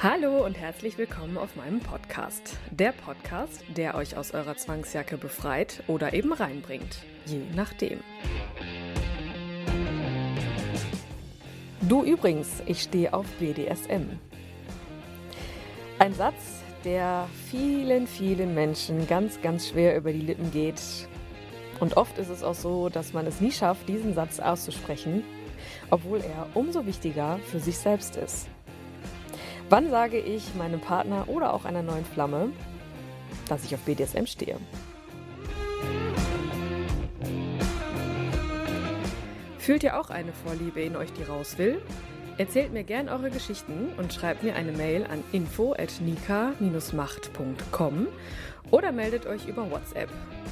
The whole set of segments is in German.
Hallo und herzlich willkommen auf meinem Podcast. Der Podcast, der euch aus eurer Zwangsjacke befreit oder eben reinbringt, je nachdem. Du übrigens, ich stehe auf BDSM. Ein Satz, der vielen, vielen Menschen ganz, ganz schwer über die Lippen geht. Und oft ist es auch so, dass man es nie schafft, diesen Satz auszusprechen, obwohl er umso wichtiger für sich selbst ist. Wann sage ich meinem Partner oder auch einer neuen Flamme, dass ich auf BDSM stehe? Fühlt ihr auch eine Vorliebe in euch, die raus will? Erzählt mir gern eure Geschichten und schreibt mir eine Mail an info@nika-macht.com oder meldet euch über WhatsApp.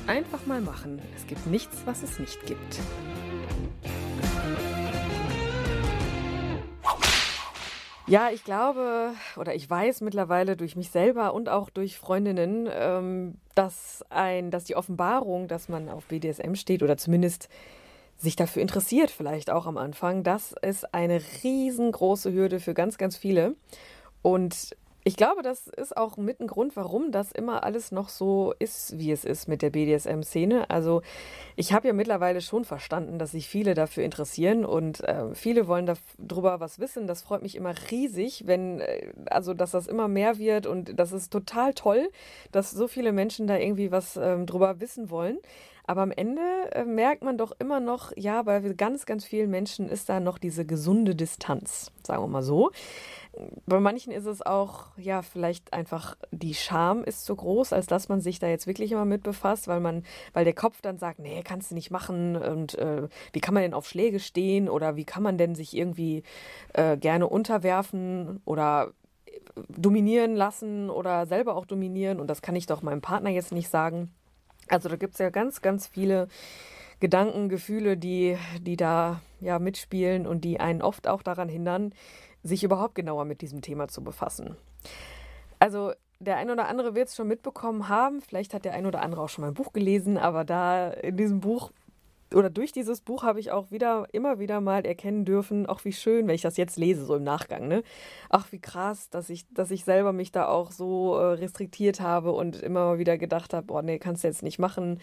Einfach mal machen. Es gibt nichts, was es nicht gibt. Ja, ich glaube oder ich weiß mittlerweile durch mich selber und auch durch Freundinnen, ähm, dass ein, dass die Offenbarung, dass man auf BDSM steht oder zumindest sich dafür interessiert, vielleicht auch am Anfang, das ist eine riesengroße Hürde für ganz, ganz viele. Und ich glaube, das ist auch mit ein Grund, warum das immer alles noch so ist, wie es ist mit der BDSM-Szene. Also ich habe ja mittlerweile schon verstanden, dass sich viele dafür interessieren und äh, viele wollen darüber was wissen. Das freut mich immer riesig, wenn, äh, also dass das immer mehr wird und das ist total toll, dass so viele Menschen da irgendwie was äh, drüber wissen wollen. Aber am Ende äh, merkt man doch immer noch, ja, bei ganz, ganz vielen Menschen ist da noch diese gesunde Distanz, sagen wir mal so. Bei manchen ist es auch, ja, vielleicht einfach die Scham ist so groß, als dass man sich da jetzt wirklich immer mit befasst, weil man, weil der Kopf dann sagt, nee, kannst du nicht machen und äh, wie kann man denn auf Schläge stehen oder wie kann man denn sich irgendwie äh, gerne unterwerfen oder äh, dominieren lassen oder selber auch dominieren und das kann ich doch meinem Partner jetzt nicht sagen. Also da gibt es ja ganz, ganz viele Gedanken, Gefühle, die, die da ja mitspielen und die einen oft auch daran hindern, sich überhaupt genauer mit diesem Thema zu befassen. Also der ein oder andere wird es schon mitbekommen haben, vielleicht hat der ein oder andere auch schon mal ein Buch gelesen, aber da in diesem Buch oder durch dieses Buch habe ich auch wieder, immer wieder mal erkennen dürfen, auch wie schön, wenn ich das jetzt lese, so im Nachgang, ne? Ach, wie krass, dass ich, dass ich selber mich da auch so äh, restriktiert habe und immer wieder gedacht habe, boah, nee, kannst du jetzt nicht machen.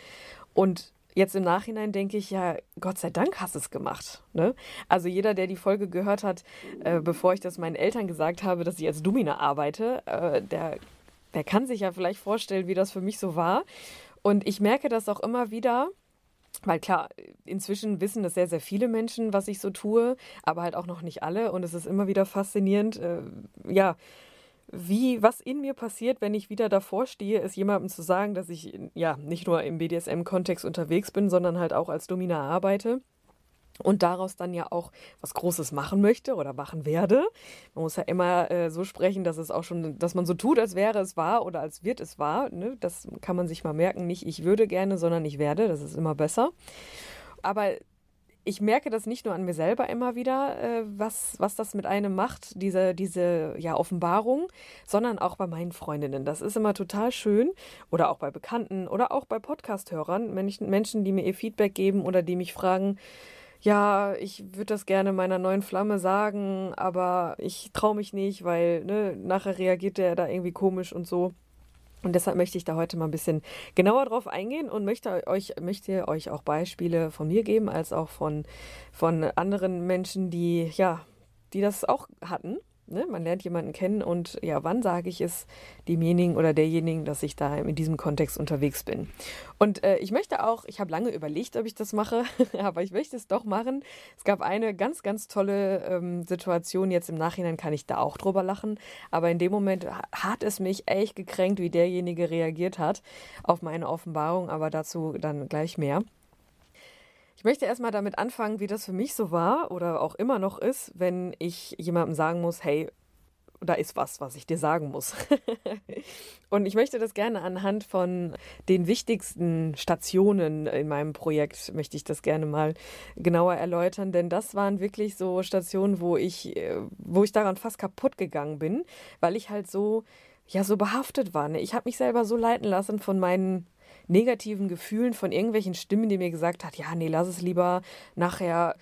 Und jetzt im Nachhinein denke ich, ja, Gott sei Dank hast du es gemacht. Ne? Also jeder, der die Folge gehört hat, äh, bevor ich das meinen Eltern gesagt habe, dass ich als Domina arbeite, äh, der, der kann sich ja vielleicht vorstellen, wie das für mich so war. Und ich merke das auch immer wieder, weil klar, inzwischen wissen das sehr, sehr viele Menschen, was ich so tue, aber halt auch noch nicht alle. Und es ist immer wieder faszinierend, äh, ja, wie, was in mir passiert, wenn ich wieder davor stehe, ist jemandem zu sagen, dass ich ja nicht nur im BDSM-Kontext unterwegs bin, sondern halt auch als Domina arbeite und daraus dann ja auch was Großes machen möchte oder machen werde. Man muss ja immer äh, so sprechen, dass es auch schon, dass man so tut, als wäre es wahr oder als wird es wahr. Ne? Das kann man sich mal merken. Nicht ich würde gerne, sondern ich werde. Das ist immer besser. Aber ich merke das nicht nur an mir selber immer wieder, äh, was, was das mit einem macht, diese, diese ja, Offenbarung, sondern auch bei meinen Freundinnen. Das ist immer total schön. Oder auch bei Bekannten oder auch bei Podcast-Hörern, Menschen, Menschen, die mir ihr Feedback geben oder die mich fragen, ja, ich würde das gerne meiner neuen Flamme sagen, aber ich traue mich nicht, weil ne, nachher reagiert der da irgendwie komisch und so. Und deshalb möchte ich da heute mal ein bisschen genauer drauf eingehen und möchte euch, möchte euch auch Beispiele von mir geben, als auch von, von anderen Menschen, die, ja, die das auch hatten Ne? Man lernt jemanden kennen und ja, wann sage ich es demjenigen oder derjenigen, dass ich da in diesem Kontext unterwegs bin. Und äh, ich möchte auch, ich habe lange überlegt, ob ich das mache, aber ich möchte es doch machen. Es gab eine ganz, ganz tolle ähm, Situation. Jetzt im Nachhinein kann ich da auch drüber lachen, aber in dem Moment hat es mich echt gekränkt, wie derjenige reagiert hat auf meine Offenbarung, aber dazu dann gleich mehr. Ich möchte erstmal damit anfangen, wie das für mich so war oder auch immer noch ist, wenn ich jemandem sagen muss, hey, da ist was, was ich dir sagen muss. und ich möchte das gerne anhand von den wichtigsten Stationen in meinem Projekt, möchte ich das gerne mal genauer erläutern, denn das waren wirklich so Stationen, wo ich, wo ich daran fast kaputt gegangen bin, weil ich halt so, ja, so behaftet war. Ne? Ich habe mich selber so leiten lassen von meinen negativen Gefühlen, von irgendwelchen Stimmen, die mir gesagt hat, ja, nee, lass es lieber nachher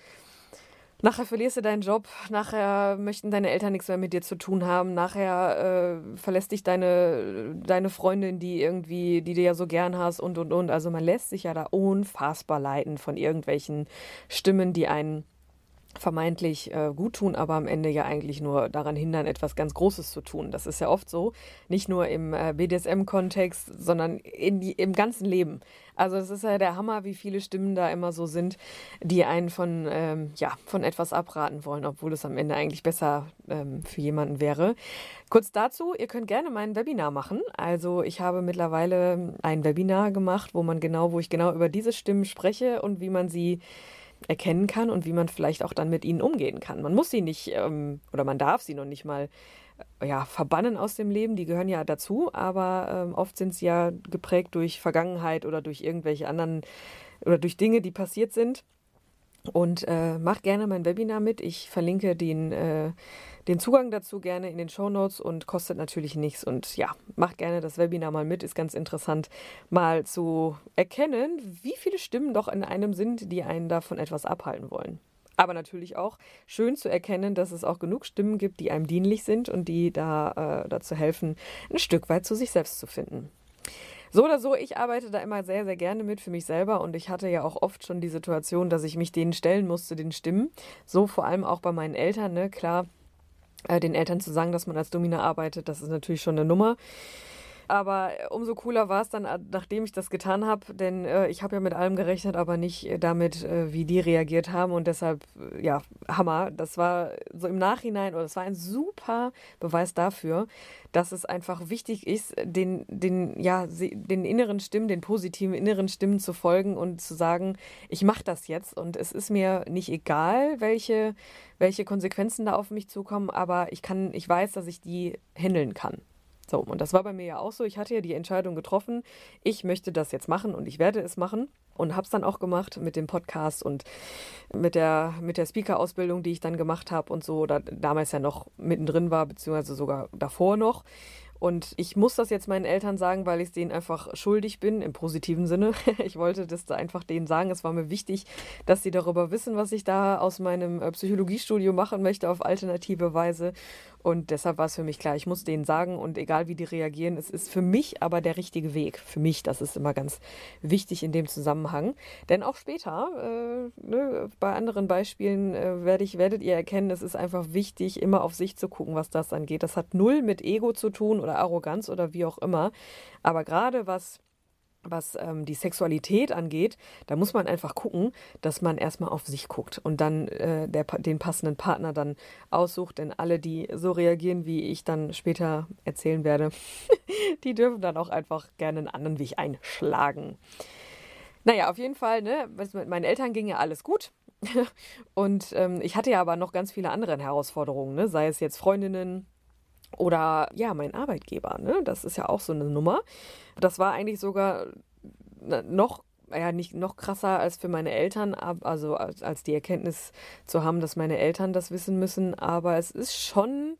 Nachher verlierst du deinen Job, nachher möchten deine Eltern nichts mehr mit dir zu tun haben, nachher äh, verlässt dich deine, deine Freundin, die irgendwie, die du ja so gern hast und und und. Also man lässt sich ja da unfassbar leiten von irgendwelchen Stimmen, die einen vermeintlich äh, gut tun, aber am Ende ja eigentlich nur daran hindern, etwas ganz Großes zu tun. Das ist ja oft so, nicht nur im äh, BDSM-Kontext, sondern die, im ganzen Leben. Also es ist ja der Hammer, wie viele Stimmen da immer so sind, die einen von, ähm, ja, von etwas abraten wollen, obwohl es am Ende eigentlich besser ähm, für jemanden wäre. Kurz dazu, ihr könnt gerne mein Webinar machen. Also ich habe mittlerweile ein Webinar gemacht, wo man genau, wo ich genau über diese Stimmen spreche und wie man sie erkennen kann und wie man vielleicht auch dann mit ihnen umgehen kann. Man muss sie nicht ähm, oder man darf sie noch nicht mal äh, ja, verbannen aus dem Leben, die gehören ja dazu, aber ähm, oft sind sie ja geprägt durch Vergangenheit oder durch irgendwelche anderen oder durch Dinge, die passiert sind. Und äh, mach gerne mein Webinar mit. Ich verlinke den, äh, den Zugang dazu gerne in den Show Notes und kostet natürlich nichts. Und ja, mach gerne das Webinar mal mit. Ist ganz interessant, mal zu erkennen, wie viele Stimmen doch in einem sind, die einen davon etwas abhalten wollen. Aber natürlich auch schön zu erkennen, dass es auch genug Stimmen gibt, die einem dienlich sind und die da äh, dazu helfen, ein Stück weit zu sich selbst zu finden. So oder so, ich arbeite da immer sehr, sehr gerne mit für mich selber und ich hatte ja auch oft schon die Situation, dass ich mich denen stellen musste, den Stimmen. So vor allem auch bei meinen Eltern, ne? Klar, den Eltern zu sagen, dass man als Domina arbeitet, das ist natürlich schon eine Nummer. Aber umso cooler war es dann, äh, nachdem ich das getan habe, denn äh, ich habe ja mit allem gerechnet, aber nicht äh, damit, äh, wie die reagiert haben. Und deshalb, äh, ja, Hammer. Das war so im Nachhinein, oder das war ein super Beweis dafür, dass es einfach wichtig ist, den, den, ja, den inneren Stimmen, den positiven inneren Stimmen zu folgen und zu sagen, ich mache das jetzt und es ist mir nicht egal, welche, welche Konsequenzen da auf mich zukommen, aber ich kann, ich weiß, dass ich die handeln kann. So, und das war bei mir ja auch so. Ich hatte ja die Entscheidung getroffen, ich möchte das jetzt machen und ich werde es machen und habe es dann auch gemacht mit dem Podcast und mit der, mit der Speaker-Ausbildung, die ich dann gemacht habe und so, oder damals ja noch mittendrin war, beziehungsweise sogar davor noch. Und ich muss das jetzt meinen Eltern sagen, weil ich es denen einfach schuldig bin, im positiven Sinne. Ich wollte das einfach denen sagen. Es war mir wichtig, dass sie darüber wissen, was ich da aus meinem äh, Psychologiestudio machen möchte auf alternative Weise. Und deshalb war es für mich klar, ich muss denen sagen und egal wie die reagieren, es ist für mich aber der richtige Weg. Für mich, das ist immer ganz wichtig in dem Zusammenhang. Denn auch später, äh, ne, bei anderen Beispielen äh, werd ich, werdet ihr erkennen, es ist einfach wichtig, immer auf sich zu gucken, was das angeht. Das hat null mit Ego zu tun oder Arroganz oder wie auch immer. Aber gerade was was ähm, die Sexualität angeht, da muss man einfach gucken, dass man erstmal auf sich guckt und dann äh, der, den passenden Partner dann aussucht. Denn alle, die so reagieren, wie ich dann später erzählen werde, die dürfen dann auch einfach gerne einen anderen Weg einschlagen. Naja, auf jeden Fall, ne, mit meinen Eltern ging ja alles gut. und ähm, ich hatte ja aber noch ganz viele andere Herausforderungen, ne? sei es jetzt Freundinnen, oder ja, mein Arbeitgeber, ne? Das ist ja auch so eine Nummer. Das war eigentlich sogar noch ja nicht noch krasser als für meine Eltern, also als, als die Erkenntnis zu haben, dass meine Eltern das wissen müssen. Aber es ist schon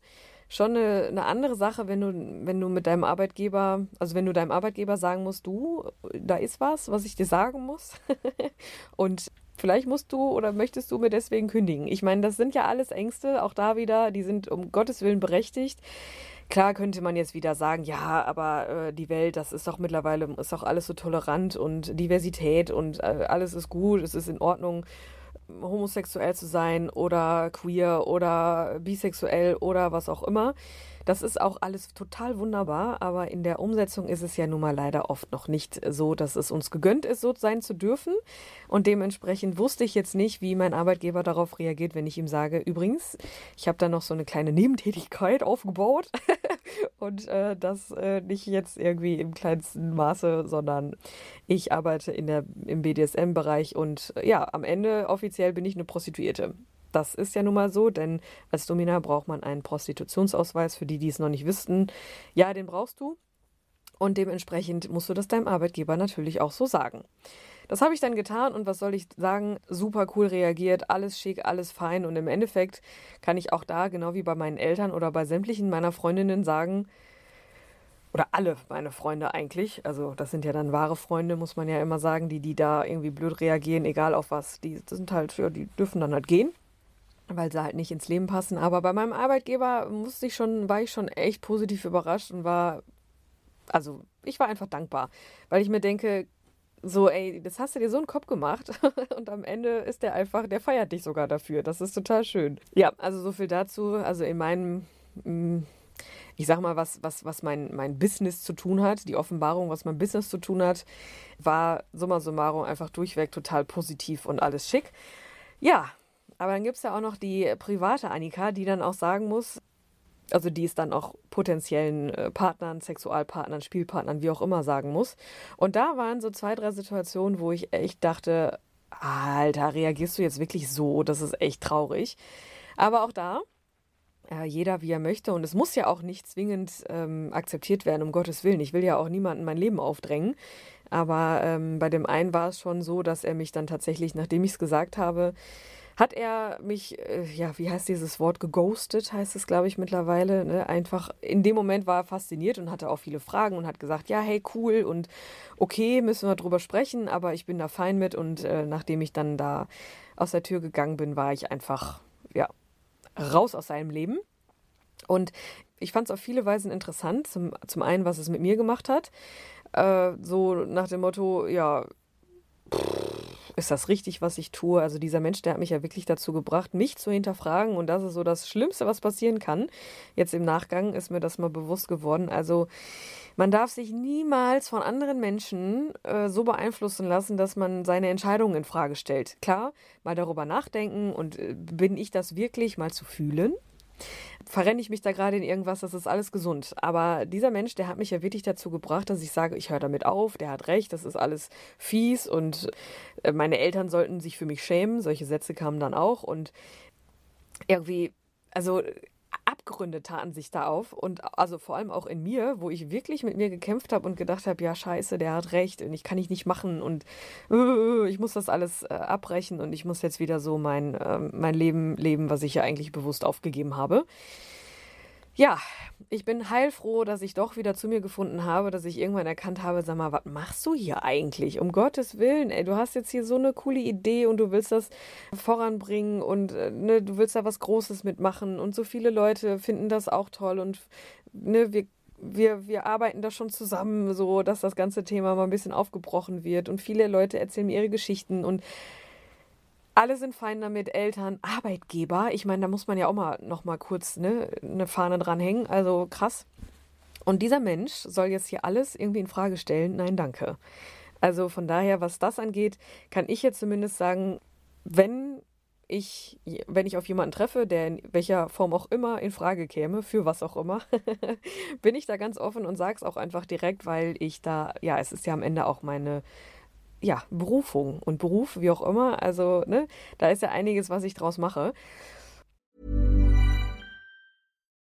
schon eine, eine, andere Sache, wenn du, wenn du mit deinem Arbeitgeber, also wenn du deinem Arbeitgeber sagen musst, du, da ist was, was ich dir sagen muss. und Vielleicht musst du oder möchtest du mir deswegen kündigen. Ich meine, das sind ja alles Ängste, auch da wieder, die sind um Gottes Willen berechtigt. Klar könnte man jetzt wieder sagen, ja, aber äh, die Welt, das ist doch mittlerweile, ist doch alles so tolerant und Diversität und äh, alles ist gut, es ist in Ordnung, homosexuell zu sein oder queer oder bisexuell oder was auch immer. Das ist auch alles total wunderbar, aber in der Umsetzung ist es ja nun mal leider oft noch nicht so, dass es uns gegönnt ist, so sein zu dürfen. Und dementsprechend wusste ich jetzt nicht, wie mein Arbeitgeber darauf reagiert, wenn ich ihm sage, übrigens, ich habe da noch so eine kleine Nebentätigkeit aufgebaut und äh, das äh, nicht jetzt irgendwie im kleinsten Maße, sondern ich arbeite in der, im BDSM-Bereich und ja, am Ende offiziell bin ich eine Prostituierte. Das ist ja nun mal so, denn als Domina braucht man einen Prostitutionsausweis. Für die, die es noch nicht wüssten, ja, den brauchst du. Und dementsprechend musst du das deinem Arbeitgeber natürlich auch so sagen. Das habe ich dann getan und was soll ich sagen? Super cool reagiert, alles schick, alles fein und im Endeffekt kann ich auch da, genau wie bei meinen Eltern oder bei sämtlichen meiner Freundinnen sagen, oder alle meine Freunde eigentlich, also das sind ja dann wahre Freunde, muss man ja immer sagen, die, die da irgendwie blöd reagieren, egal auf was, die sind halt, ja, die dürfen dann halt gehen, weil sie halt nicht ins Leben passen. Aber bei meinem Arbeitgeber musste ich schon, war ich schon echt positiv überrascht und war, also ich war einfach dankbar, weil ich mir denke, so, ey, das hast du dir so einen Kopf gemacht und am Ende ist der einfach, der feiert dich sogar dafür. Das ist total schön. Ja, also so viel dazu. Also in meinem, mm, ich sag mal, was, was, was mein, mein Business zu tun hat, die Offenbarung, was mein Business zu tun hat, war summa summarum einfach durchweg total positiv und alles schick. Ja, aber dann gibt es ja auch noch die private Annika, die dann auch sagen muss, also die es dann auch potenziellen äh, Partnern, Sexualpartnern, Spielpartnern, wie auch immer sagen muss. Und da waren so zwei, drei Situationen, wo ich echt dachte, Alter, reagierst du jetzt wirklich so? Das ist echt traurig. Aber auch da, äh, jeder wie er möchte. Und es muss ja auch nicht zwingend ähm, akzeptiert werden, um Gottes Willen. Ich will ja auch niemanden mein Leben aufdrängen. Aber ähm, bei dem einen war es schon so, dass er mich dann tatsächlich, nachdem ich es gesagt habe, hat er mich, äh, ja, wie heißt dieses Wort, geghostet, heißt es, glaube ich, mittlerweile. Ne? Einfach in dem Moment war er fasziniert und hatte auch viele Fragen und hat gesagt, ja, hey, cool und okay, müssen wir drüber sprechen, aber ich bin da fein mit. Und äh, nachdem ich dann da aus der Tür gegangen bin, war ich einfach, ja, raus aus seinem Leben. Und ich fand es auf viele Weisen interessant. Zum, zum einen, was es mit mir gemacht hat. Äh, so nach dem Motto, ja, pff, ist das richtig, was ich tue? Also dieser Mensch, der hat mich ja wirklich dazu gebracht, mich zu hinterfragen und das ist so das Schlimmste, was passieren kann. Jetzt im Nachgang ist mir das mal bewusst geworden. Also man darf sich niemals von anderen Menschen äh, so beeinflussen lassen, dass man seine Entscheidungen in Frage stellt. Klar, mal darüber nachdenken und äh, bin ich das wirklich mal zu fühlen? Verrenne ich mich da gerade in irgendwas, das ist alles gesund. Aber dieser Mensch, der hat mich ja wirklich dazu gebracht, dass ich sage, ich höre damit auf, der hat recht, das ist alles fies und äh, meine Eltern sollten sich für mich schämen. Solche Sätze kamen dann auch und irgendwie, also Abgründe taten sich da auf und also vor allem auch in mir, wo ich wirklich mit mir gekämpft habe und gedacht habe, ja scheiße, der hat recht und ich kann ich nicht machen und äh, ich muss das alles äh, abbrechen und ich muss jetzt wieder so mein, äh, mein Leben leben, was ich ja eigentlich bewusst aufgegeben habe. Ja, ich bin heilfroh, dass ich doch wieder zu mir gefunden habe, dass ich irgendwann erkannt habe, sag mal, was machst du hier eigentlich? Um Gottes Willen, ey, du hast jetzt hier so eine coole Idee und du willst das voranbringen und äh, ne, du willst da was Großes mitmachen und so viele Leute finden das auch toll und ne, wir wir, wir arbeiten da schon zusammen, so dass das ganze Thema mal ein bisschen aufgebrochen wird. Und viele Leute erzählen mir ihre Geschichten und alle sind fein damit, Eltern, Arbeitgeber. Ich meine, da muss man ja auch mal noch mal kurz ne, eine Fahne dranhängen. Also krass. Und dieser Mensch soll jetzt hier alles irgendwie in Frage stellen. Nein, danke. Also von daher, was das angeht, kann ich jetzt zumindest sagen, wenn ich, wenn ich auf jemanden treffe, der in welcher Form auch immer in Frage käme, für was auch immer, bin ich da ganz offen und sage es auch einfach direkt, weil ich da, ja, es ist ja am Ende auch meine ja, Berufung und Beruf, wie auch immer. Also, ne, da ist ja einiges, was ich draus mache.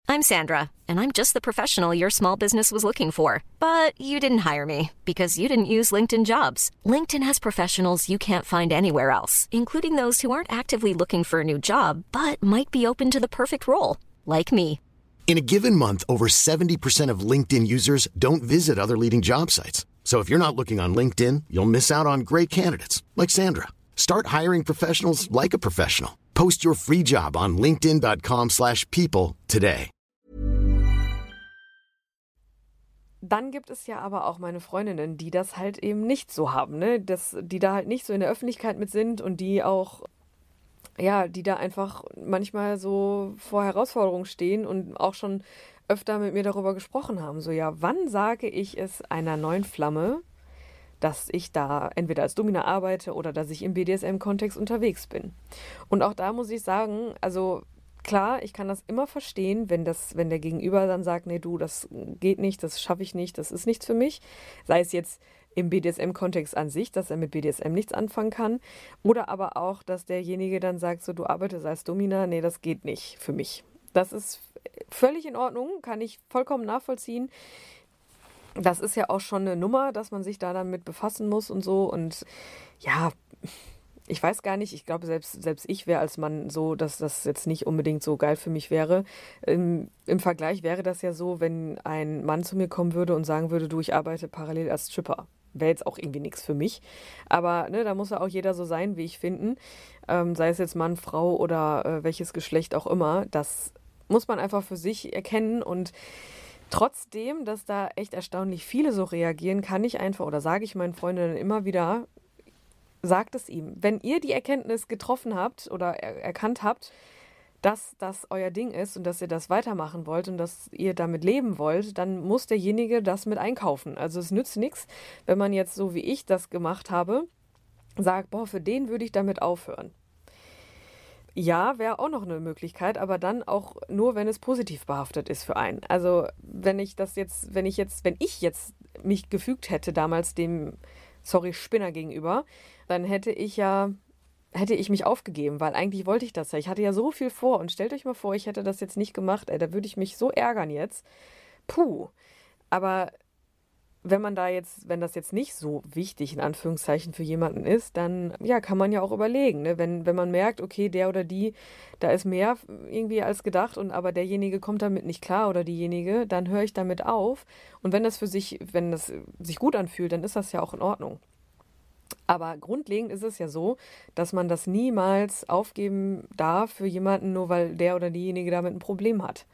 I'm Sandra, and I'm just the professional your small business was looking for. But you didn't hire me because you didn't use LinkedIn jobs. LinkedIn has professionals you can't find anywhere else, including those who aren't actively looking for a new job, but might be open to the perfect role, like me. In a given month, over 70% of LinkedIn users don't visit other leading job sites. So if you're not looking on LinkedIn, you'll miss out on great candidates like Sandra. Start hiring professionals like a professional. Post your free job on linkedin.com/people today. Dann gibt es ja aber auch meine Freundinnen, die das halt eben nicht so haben, ne? Das, die da halt nicht so in der Öffentlichkeit mit sind und die auch ja, die da einfach manchmal so vor Herausforderungen stehen und auch schon öfter mit mir darüber gesprochen haben. So, ja, wann sage ich es einer neuen Flamme, dass ich da entweder als Domina arbeite oder dass ich im BDSM-Kontext unterwegs bin? Und auch da muss ich sagen, also klar, ich kann das immer verstehen, wenn das, wenn der Gegenüber dann sagt, nee, du, das geht nicht, das schaffe ich nicht, das ist nichts für mich. Sei es jetzt im BDSM-Kontext an sich, dass er mit BDSM nichts anfangen kann. Oder aber auch, dass derjenige dann sagt, so du arbeitest als Domina, nee, das geht nicht für mich. Das ist völlig in Ordnung, kann ich vollkommen nachvollziehen. Das ist ja auch schon eine Nummer, dass man sich da dann mit befassen muss und so. Und ja, ich weiß gar nicht, ich glaube, selbst, selbst ich wäre als Mann so, dass das jetzt nicht unbedingt so geil für mich wäre. Im, Im Vergleich wäre das ja so, wenn ein Mann zu mir kommen würde und sagen würde, du, ich arbeite parallel als Stripper wäre jetzt auch irgendwie nichts für mich. Aber ne, da muss ja auch jeder so sein, wie ich finden. Ähm, sei es jetzt Mann, Frau oder äh, welches Geschlecht auch immer. Das muss man einfach für sich erkennen und trotzdem, dass da echt erstaunlich viele so reagieren, kann ich einfach oder sage ich meinen Freundinnen immer wieder, sagt es ihm. Wenn ihr die Erkenntnis getroffen habt oder er erkannt habt, dass das euer Ding ist und dass ihr das weitermachen wollt und dass ihr damit leben wollt, dann muss derjenige das mit einkaufen. Also es nützt nichts, wenn man jetzt so wie ich das gemacht habe, sagt, boah, für den würde ich damit aufhören. Ja, wäre auch noch eine Möglichkeit, aber dann auch nur, wenn es positiv behaftet ist für einen. Also wenn ich das jetzt, wenn ich jetzt, wenn ich jetzt mich gefügt hätte damals dem, sorry, Spinner gegenüber, dann hätte ich ja hätte ich mich aufgegeben, weil eigentlich wollte ich das ja. Ich hatte ja so viel vor und stellt euch mal vor, ich hätte das jetzt nicht gemacht, ey, da würde ich mich so ärgern jetzt. Puh. Aber wenn man da jetzt, wenn das jetzt nicht so wichtig in Anführungszeichen für jemanden ist, dann ja, kann man ja auch überlegen, ne? wenn, wenn man merkt, okay, der oder die, da ist mehr irgendwie als gedacht und aber derjenige kommt damit nicht klar oder diejenige, dann höre ich damit auf. Und wenn das für sich, wenn das sich gut anfühlt, dann ist das ja auch in Ordnung. Aber grundlegend ist es ja so, dass man das niemals aufgeben darf für jemanden, nur weil der oder diejenige damit ein Problem hat.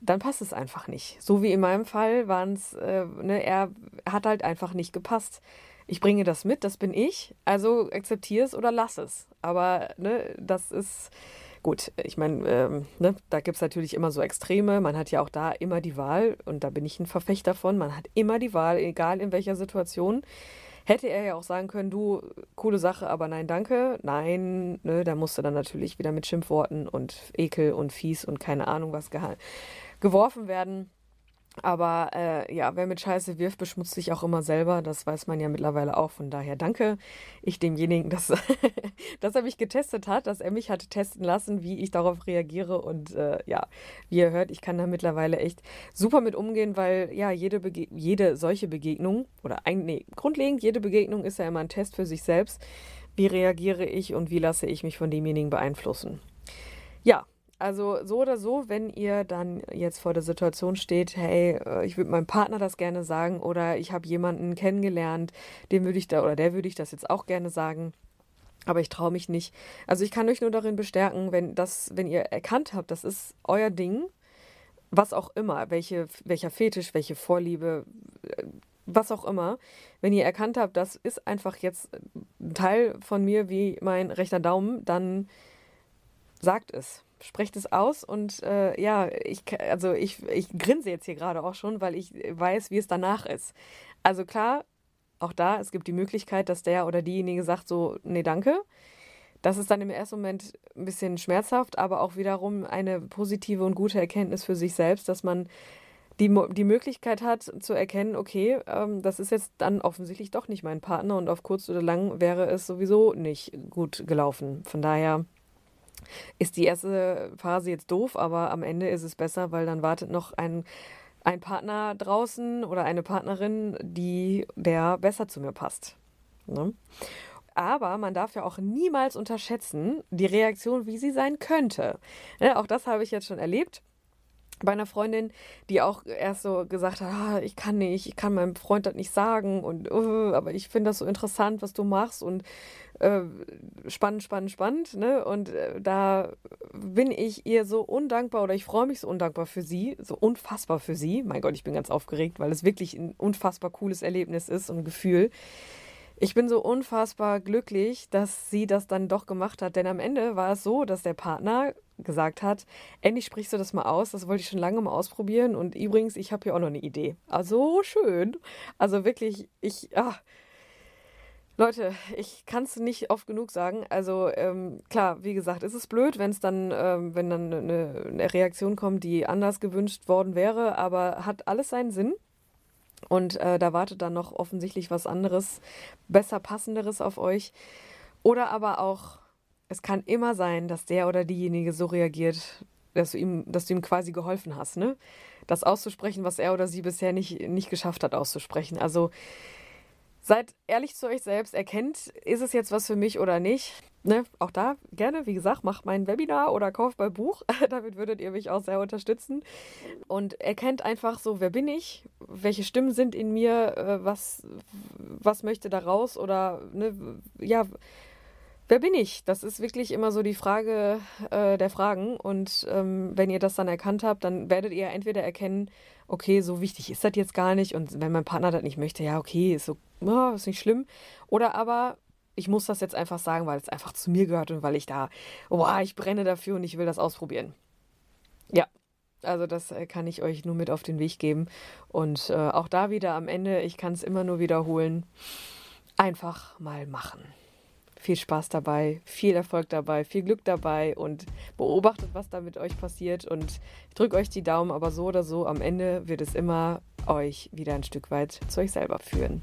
Dann passt es einfach nicht. So wie in meinem Fall waren es, äh, ne, er hat halt einfach nicht gepasst. Ich bringe das mit, das bin ich, also akzeptiere es oder lass es. Aber ne, das ist gut. Ich meine, ähm, ne, da gibt es natürlich immer so Extreme. Man hat ja auch da immer die Wahl und da bin ich ein Verfechter von. Man hat immer die Wahl, egal in welcher Situation hätte er ja auch sagen können, du, coole Sache, aber nein, danke. Nein, ne, da musste dann natürlich wieder mit Schimpfworten und Ekel und fies und keine Ahnung was geworfen werden. Aber äh, ja, wer mit Scheiße wirft, beschmutzt sich auch immer selber. Das weiß man ja mittlerweile auch. Von daher danke ich demjenigen, dass, dass er mich getestet hat, dass er mich hat testen lassen, wie ich darauf reagiere. Und äh, ja, wie ihr hört, ich kann da mittlerweile echt super mit umgehen, weil ja, jede, Bege jede solche Begegnung oder ein, nee, grundlegend, jede Begegnung ist ja immer ein Test für sich selbst. Wie reagiere ich und wie lasse ich mich von demjenigen beeinflussen? Ja, also so oder so, wenn ihr dann jetzt vor der Situation steht, hey, äh, ich würde meinem Partner das gerne sagen oder ich habe jemanden kennengelernt, dem würde ich da oder der würde ich das jetzt auch gerne sagen. Aber ich traue mich nicht. Also ich kann euch nur darin bestärken, wenn das, wenn ihr erkannt habt, das ist euer Ding, was auch immer, welche, welcher Fetisch, welche Vorliebe, äh, was auch immer, wenn ihr erkannt habt, das ist einfach jetzt ein Teil von mir wie mein rechter Daumen, dann sagt es sprecht es aus und äh, ja, ich, also ich, ich grinse jetzt hier gerade auch schon, weil ich weiß, wie es danach ist. Also klar, auch da, es gibt die Möglichkeit, dass der oder diejenige sagt so, nee, danke. Das ist dann im ersten Moment ein bisschen schmerzhaft, aber auch wiederum eine positive und gute Erkenntnis für sich selbst, dass man die, die Möglichkeit hat zu erkennen, okay, ähm, das ist jetzt dann offensichtlich doch nicht mein Partner und auf kurz oder lang wäre es sowieso nicht gut gelaufen. Von daher ist die erste Phase jetzt doof, aber am Ende ist es besser, weil dann wartet noch ein, ein Partner draußen oder eine Partnerin, die der besser zu mir passt. Ne? Aber man darf ja auch niemals unterschätzen, die Reaktion, wie sie sein könnte. Ja, auch das habe ich jetzt schon erlebt bei einer Freundin, die auch erst so gesagt hat, ah, ich kann nicht, ich kann meinem Freund das nicht sagen und uh, aber ich finde das so interessant, was du machst und äh, spannend, spannend, spannend. Ne? Und äh, da bin ich ihr so undankbar oder ich freue mich so undankbar für sie, so unfassbar für sie. Mein Gott, ich bin ganz aufgeregt, weil es wirklich ein unfassbar cooles Erlebnis ist und Gefühl. Ich bin so unfassbar glücklich, dass sie das dann doch gemacht hat, denn am Ende war es so, dass der Partner gesagt hat, endlich sprichst du das mal aus, das wollte ich schon lange mal ausprobieren und übrigens, ich habe hier auch noch eine Idee. Also schön. Also wirklich, ich, ach, Leute, ich kann es nicht oft genug sagen. Also ähm, klar, wie gesagt, ist es blöd, wenn es dann, ähm, wenn dann eine, eine, Reaktion kommt, die anders gewünscht worden wäre, aber hat alles seinen Sinn. Und äh, da wartet dann noch offensichtlich was anderes, besser passenderes auf euch. Oder aber auch, es kann immer sein, dass der oder diejenige so reagiert, dass du ihm, dass du ihm quasi geholfen hast, ne? Das auszusprechen, was er oder sie bisher nicht, nicht geschafft hat auszusprechen. Also Seid ehrlich zu euch selbst, erkennt, ist es jetzt was für mich oder nicht. Ne? Auch da gerne, wie gesagt, macht mein Webinar oder kauft mein Buch. Damit würdet ihr mich auch sehr unterstützen. Und erkennt einfach so, wer bin ich, welche Stimmen sind in mir, äh, was, was möchte da raus oder ne, ja, wer bin ich? Das ist wirklich immer so die Frage äh, der Fragen. Und ähm, wenn ihr das dann erkannt habt, dann werdet ihr entweder erkennen, okay, so wichtig ist das jetzt gar nicht. Und wenn mein Partner das nicht möchte, ja, okay, ist so, oh, ist nicht schlimm. Oder aber, ich muss das jetzt einfach sagen, weil es einfach zu mir gehört und weil ich da, oh, ich brenne dafür und ich will das ausprobieren. Ja, also das äh, kann ich euch nur mit auf den Weg geben. Und äh, auch da wieder am Ende, ich kann es immer nur wiederholen, einfach mal machen viel Spaß dabei, viel Erfolg dabei, viel Glück dabei und beobachtet, was da mit euch passiert. Und ich drücke euch die Daumen, aber so oder so, am Ende wird es immer euch wieder ein Stück weit zu euch selber führen.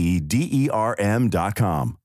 E D E R M dot com.